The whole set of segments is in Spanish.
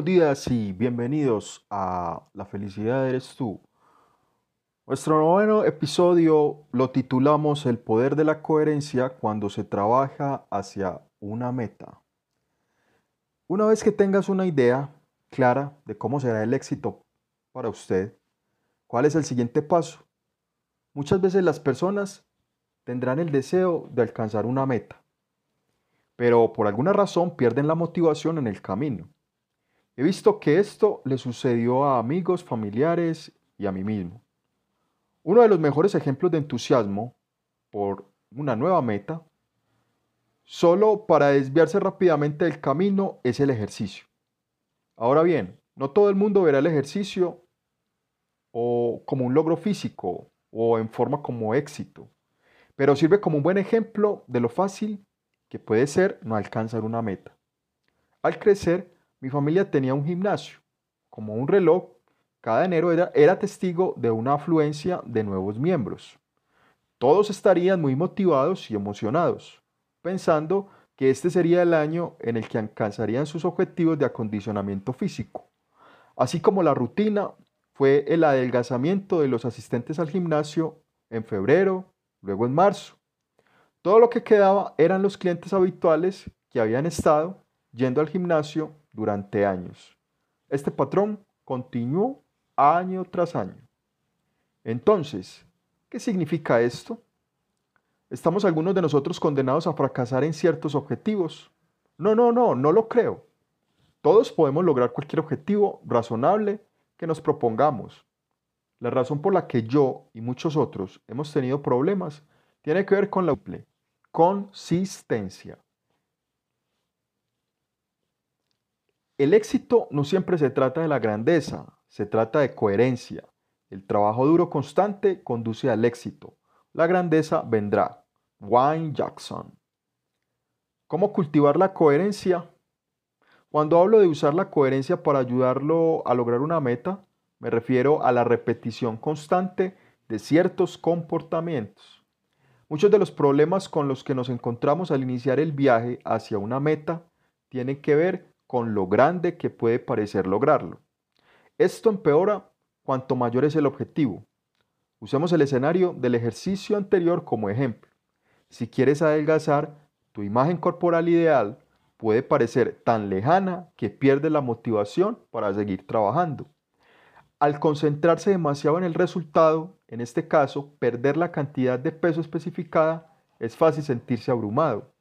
Buenos días y bienvenidos a La felicidad eres tú. Nuestro noveno episodio lo titulamos El poder de la coherencia cuando se trabaja hacia una meta. Una vez que tengas una idea clara de cómo será el éxito para usted, ¿cuál es el siguiente paso? Muchas veces las personas tendrán el deseo de alcanzar una meta, pero por alguna razón pierden la motivación en el camino. He visto que esto le sucedió a amigos, familiares y a mí mismo. Uno de los mejores ejemplos de entusiasmo por una nueva meta, solo para desviarse rápidamente del camino, es el ejercicio. Ahora bien, no todo el mundo verá el ejercicio o como un logro físico o en forma como éxito, pero sirve como un buen ejemplo de lo fácil que puede ser no alcanzar una meta. Al crecer, mi familia tenía un gimnasio, como un reloj. Cada enero era, era testigo de una afluencia de nuevos miembros. Todos estarían muy motivados y emocionados, pensando que este sería el año en el que alcanzarían sus objetivos de acondicionamiento físico. Así como la rutina fue el adelgazamiento de los asistentes al gimnasio en febrero, luego en marzo. Todo lo que quedaba eran los clientes habituales que habían estado yendo al gimnasio durante años. Este patrón continuó año tras año. Entonces, ¿qué significa esto? ¿Estamos algunos de nosotros condenados a fracasar en ciertos objetivos? No, no, no, no lo creo. Todos podemos lograr cualquier objetivo razonable que nos propongamos. La razón por la que yo y muchos otros hemos tenido problemas tiene que ver con la consistencia. El éxito no siempre se trata de la grandeza, se trata de coherencia. El trabajo duro constante conduce al éxito. La grandeza vendrá. Wayne Jackson. ¿Cómo cultivar la coherencia? Cuando hablo de usar la coherencia para ayudarlo a lograr una meta, me refiero a la repetición constante de ciertos comportamientos. Muchos de los problemas con los que nos encontramos al iniciar el viaje hacia una meta tienen que ver con lo grande que puede parecer lograrlo. Esto empeora cuanto mayor es el objetivo. Usemos el escenario del ejercicio anterior como ejemplo. Si quieres adelgazar, tu imagen corporal ideal puede parecer tan lejana que pierde la motivación para seguir trabajando. Al concentrarse demasiado en el resultado, en este caso, perder la cantidad de peso especificada, es fácil sentirse abrumado.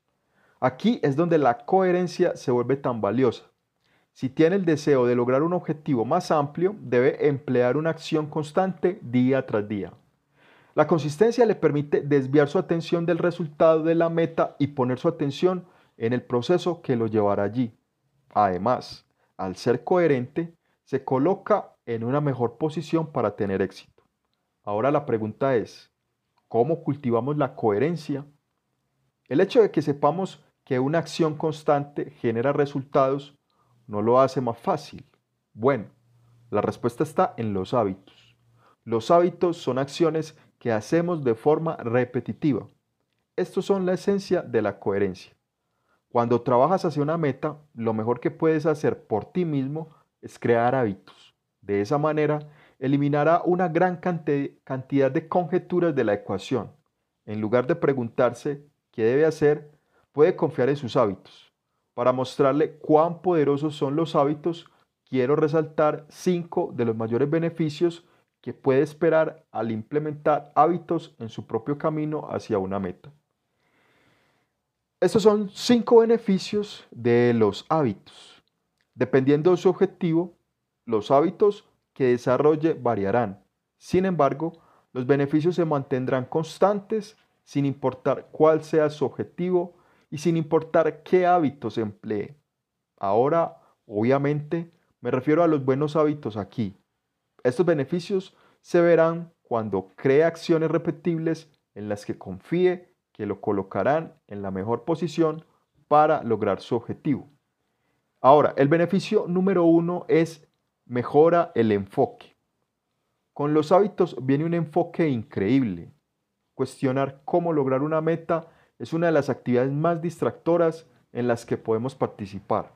Aquí es donde la coherencia se vuelve tan valiosa. Si tiene el deseo de lograr un objetivo más amplio, debe emplear una acción constante día tras día. La consistencia le permite desviar su atención del resultado de la meta y poner su atención en el proceso que lo llevará allí. Además, al ser coherente, se coloca en una mejor posición para tener éxito. Ahora la pregunta es, ¿cómo cultivamos la coherencia? El hecho de que sepamos que una acción constante genera resultados no lo hace más fácil. Bueno, la respuesta está en los hábitos. Los hábitos son acciones que hacemos de forma repetitiva. Estos son la esencia de la coherencia. Cuando trabajas hacia una meta, lo mejor que puedes hacer por ti mismo es crear hábitos. De esa manera, eliminará una gran cantidad de conjeturas de la ecuación. En lugar de preguntarse qué debe hacer, puede confiar en sus hábitos. Para mostrarle cuán poderosos son los hábitos, quiero resaltar cinco de los mayores beneficios que puede esperar al implementar hábitos en su propio camino hacia una meta. Estos son cinco beneficios de los hábitos. Dependiendo de su objetivo, los hábitos que desarrolle variarán. Sin embargo, los beneficios se mantendrán constantes sin importar cuál sea su objetivo y sin importar qué hábitos emplee. Ahora, obviamente, me refiero a los buenos hábitos aquí. Estos beneficios se verán cuando cree acciones repetibles en las que confíe que lo colocarán en la mejor posición para lograr su objetivo. Ahora, el beneficio número uno es mejora el enfoque. Con los hábitos viene un enfoque increíble. Cuestionar cómo lograr una meta es una de las actividades más distractoras en las que podemos participar.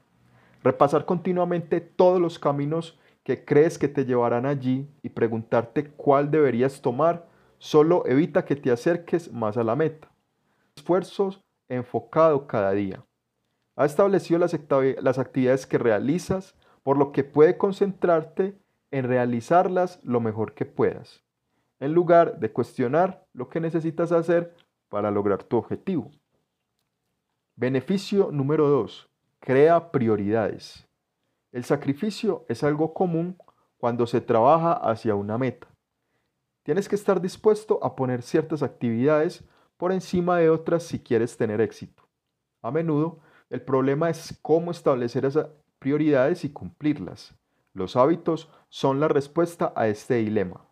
Repasar continuamente todos los caminos que crees que te llevarán allí y preguntarte cuál deberías tomar solo evita que te acerques más a la meta. Esfuerzos enfocado cada día. Ha establecido las, actividades que realizas, por lo que puede concentrarte en realizarlas lo mejor que puedas, en lugar de cuestionar lo que necesitas hacer para lograr tu objetivo. Beneficio número 2. Crea prioridades. El sacrificio es algo común cuando se trabaja hacia una meta. Tienes que estar dispuesto a poner ciertas actividades por encima de otras si quieres tener éxito. A menudo, el problema es cómo establecer esas prioridades y cumplirlas. Los hábitos son la respuesta a este dilema.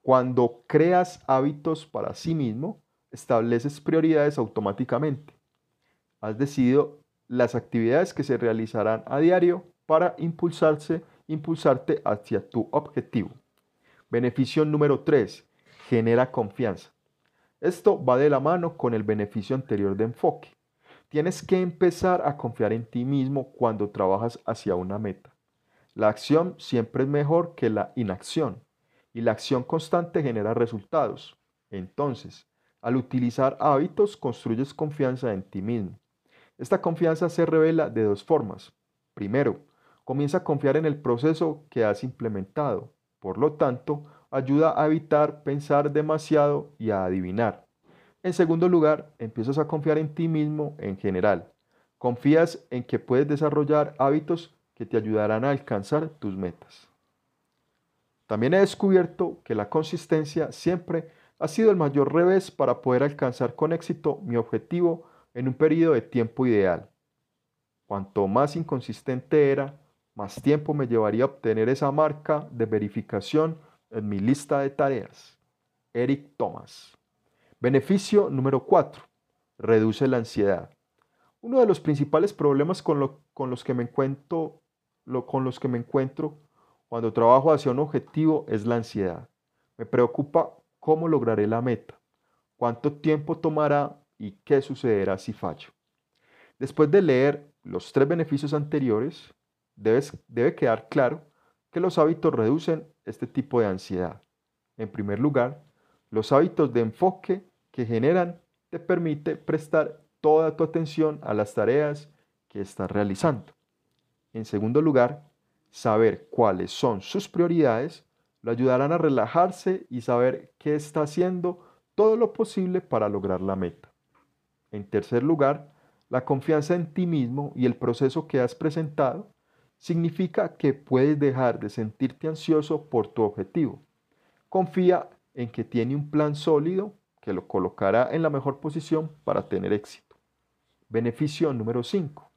Cuando creas hábitos para sí mismo, estableces prioridades automáticamente. Has decidido las actividades que se realizarán a diario para impulsarse, impulsarte hacia tu objetivo. Beneficio número 3. Genera confianza. Esto va de la mano con el beneficio anterior de enfoque. Tienes que empezar a confiar en ti mismo cuando trabajas hacia una meta. La acción siempre es mejor que la inacción y la acción constante genera resultados. Entonces, al utilizar hábitos construyes confianza en ti mismo. Esta confianza se revela de dos formas. Primero, comienza a confiar en el proceso que has implementado. Por lo tanto, ayuda a evitar pensar demasiado y a adivinar. En segundo lugar, empiezas a confiar en ti mismo en general. Confías en que puedes desarrollar hábitos que te ayudarán a alcanzar tus metas. También he descubierto que la consistencia siempre ha sido el mayor revés para poder alcanzar con éxito mi objetivo en un periodo de tiempo ideal. Cuanto más inconsistente era, más tiempo me llevaría a obtener esa marca de verificación en mi lista de tareas. Eric Thomas. Beneficio número 4. Reduce la ansiedad. Uno de los principales problemas con, los que me encuentro, con los que me encuentro cuando trabajo hacia un objetivo es la ansiedad. Me preocupa cómo lograré la meta, cuánto tiempo tomará y qué sucederá si fallo. Después de leer los tres beneficios anteriores, debe quedar claro que los hábitos reducen este tipo de ansiedad. En primer lugar, los hábitos de enfoque que generan te permite prestar toda tu atención a las tareas que estás realizando. En segundo lugar, saber cuáles son sus prioridades lo ayudarán a relajarse y saber qué está haciendo todo lo posible para lograr la meta. En tercer lugar, la confianza en ti mismo y el proceso que has presentado significa que puedes dejar de sentirte ansioso por tu objetivo. Confía en que tiene un plan sólido que lo colocará en la mejor posición para tener éxito. Beneficio número 5.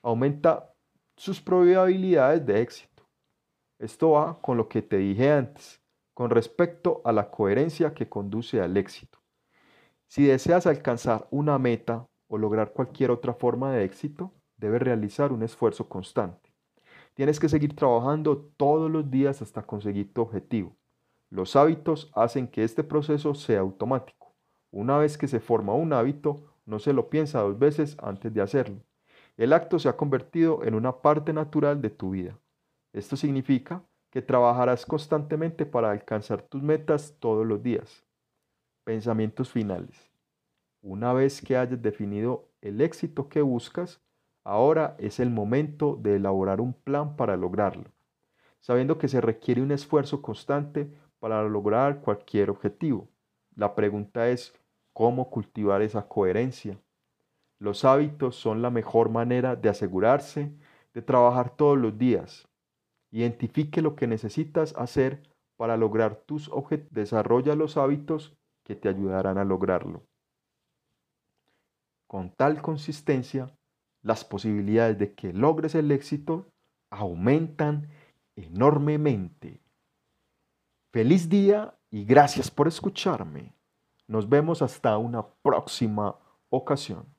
Aumenta sus probabilidades de éxito. Esto va con lo que te dije antes, con respecto a la coherencia que conduce al éxito. Si deseas alcanzar una meta o lograr cualquier otra forma de éxito, debes realizar un esfuerzo constante. Tienes que seguir trabajando todos los días hasta conseguir tu objetivo. Los hábitos hacen que este proceso sea automático. Una vez que se forma un hábito, no se lo piensa dos veces antes de hacerlo. El acto se ha convertido en una parte natural de tu vida. Esto significa que trabajarás constantemente para alcanzar tus metas todos los días. Pensamientos finales. Una vez que hayas definido el éxito que buscas, Ahora es el momento de elaborar un plan para lograrlo, sabiendo que se requiere un esfuerzo constante para lograr cualquier objetivo. La pregunta es, ¿cómo cultivar esa coherencia? Los hábitos son la mejor manera de asegurarse de trabajar todos los días. Identifique lo que necesitas hacer para lograr tus objetivos. Desarrolla los hábitos que te ayudarán a lograrlo. Con tal consistencia, las posibilidades de que logres el éxito aumentan enormemente. Feliz día y gracias por escucharme. Nos vemos hasta una próxima ocasión.